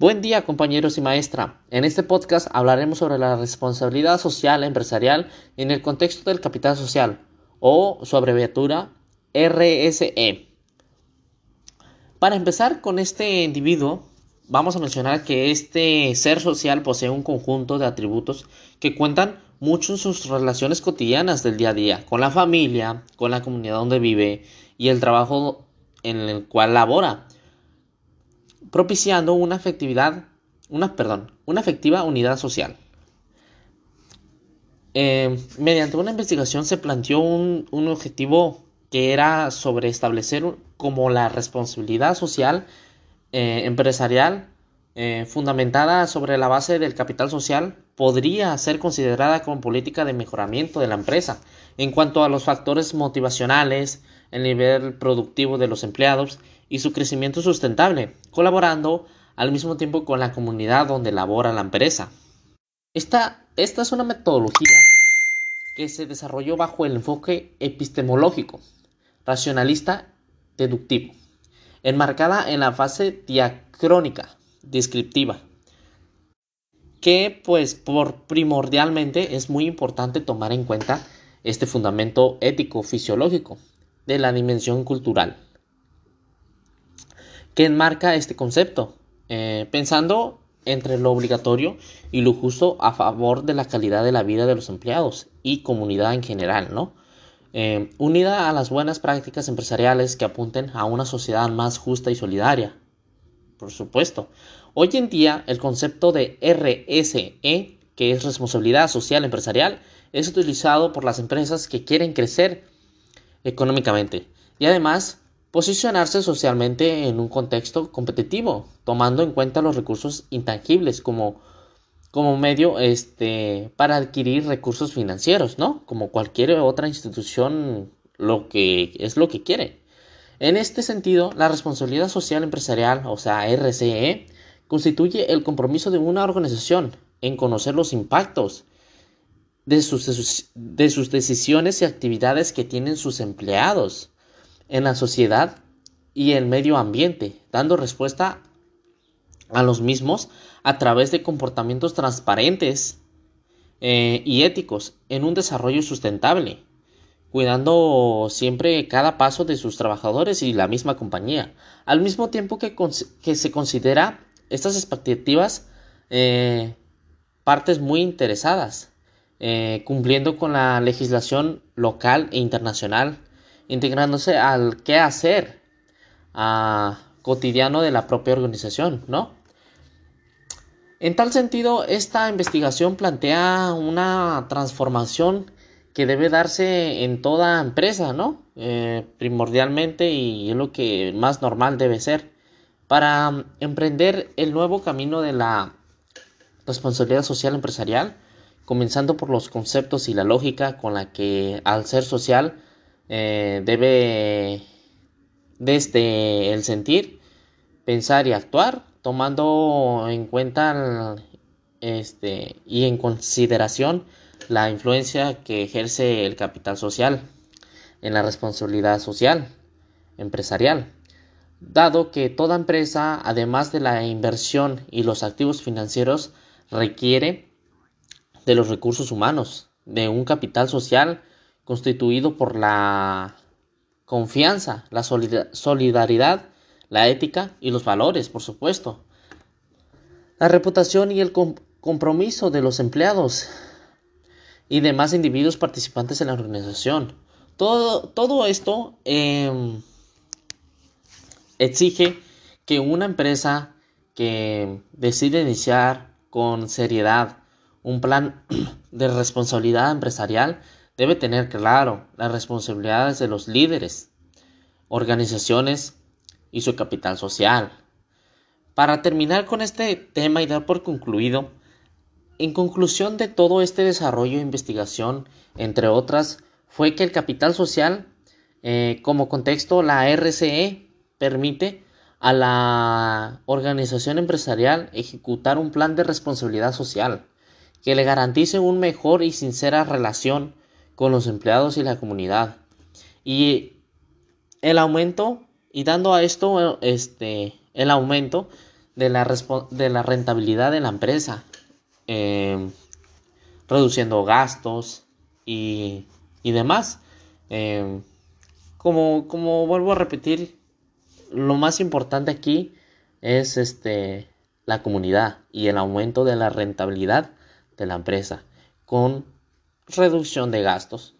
Buen día compañeros y maestra. En este podcast hablaremos sobre la responsabilidad social empresarial en el contexto del capital social o su abreviatura RSE. Para empezar con este individuo, vamos a mencionar que este ser social posee un conjunto de atributos que cuentan mucho en sus relaciones cotidianas del día a día, con la familia, con la comunidad donde vive y el trabajo en el cual labora propiciando una efectividad, una, perdón, una efectiva unidad social. Eh, mediante una investigación se planteó un, objetivo que era sobre establecer como la responsabilidad social eh, empresarial eh, fundamentada sobre la base del capital social podría ser considerada como política de mejoramiento de la empresa en cuanto a los factores motivacionales, el nivel productivo de los empleados y su crecimiento sustentable, colaborando al mismo tiempo con la comunidad donde labora la empresa. Esta, esta es una metodología que se desarrolló bajo el enfoque epistemológico, racionalista, deductivo, enmarcada en la fase diacrónica, descriptiva, que pues por primordialmente es muy importante tomar en cuenta este fundamento ético fisiológico de la dimensión cultural que enmarca este concepto, eh, pensando entre lo obligatorio y lo justo a favor de la calidad de la vida de los empleados y comunidad en general, ¿no? Eh, unida a las buenas prácticas empresariales que apunten a una sociedad más justa y solidaria. Por supuesto. Hoy en día el concepto de RSE, que es responsabilidad social empresarial, es utilizado por las empresas que quieren crecer económicamente y además Posicionarse socialmente en un contexto competitivo, tomando en cuenta los recursos intangibles como, como medio este, para adquirir recursos financieros, ¿no? Como cualquier otra institución lo que es lo que quiere. En este sentido, la responsabilidad social empresarial, o sea, RCE, constituye el compromiso de una organización en conocer los impactos de sus, de sus decisiones y actividades que tienen sus empleados en la sociedad y el medio ambiente, dando respuesta a los mismos a través de comportamientos transparentes eh, y éticos en un desarrollo sustentable, cuidando siempre cada paso de sus trabajadores y la misma compañía, al mismo tiempo que, que se considera estas expectativas eh, partes muy interesadas, eh, cumpliendo con la legislación local e internacional integrándose al qué hacer cotidiano de la propia organización, ¿no? En tal sentido, esta investigación plantea una transformación que debe darse en toda empresa, ¿no? Eh, primordialmente y es lo que más normal debe ser para emprender el nuevo camino de la responsabilidad social empresarial, comenzando por los conceptos y la lógica con la que al ser social eh, debe desde el sentir, pensar y actuar, tomando en cuenta este, y en consideración la influencia que ejerce el capital social en la responsabilidad social empresarial, dado que toda empresa, además de la inversión y los activos financieros, requiere de los recursos humanos, de un capital social constituido por la confianza, la solidaridad, la ética y los valores, por supuesto. La reputación y el compromiso de los empleados y demás individuos participantes en la organización. Todo, todo esto em, exige que una empresa que decide iniciar con seriedad un plan de responsabilidad empresarial debe tener claro las responsabilidades de los líderes, organizaciones y su capital social. Para terminar con este tema y dar por concluido, en conclusión de todo este desarrollo e investigación, entre otras, fue que el capital social, eh, como contexto, la RCE permite a la organización empresarial ejecutar un plan de responsabilidad social que le garantice una mejor y sincera relación con los empleados y la comunidad. Y el aumento, y dando a esto este, el aumento de la, de la rentabilidad de la empresa, em, reduciendo gastos y, y demás. Em, como, como vuelvo a repetir, lo más importante aquí es este, la comunidad y el aumento de la rentabilidad de la empresa con reducción de gastos.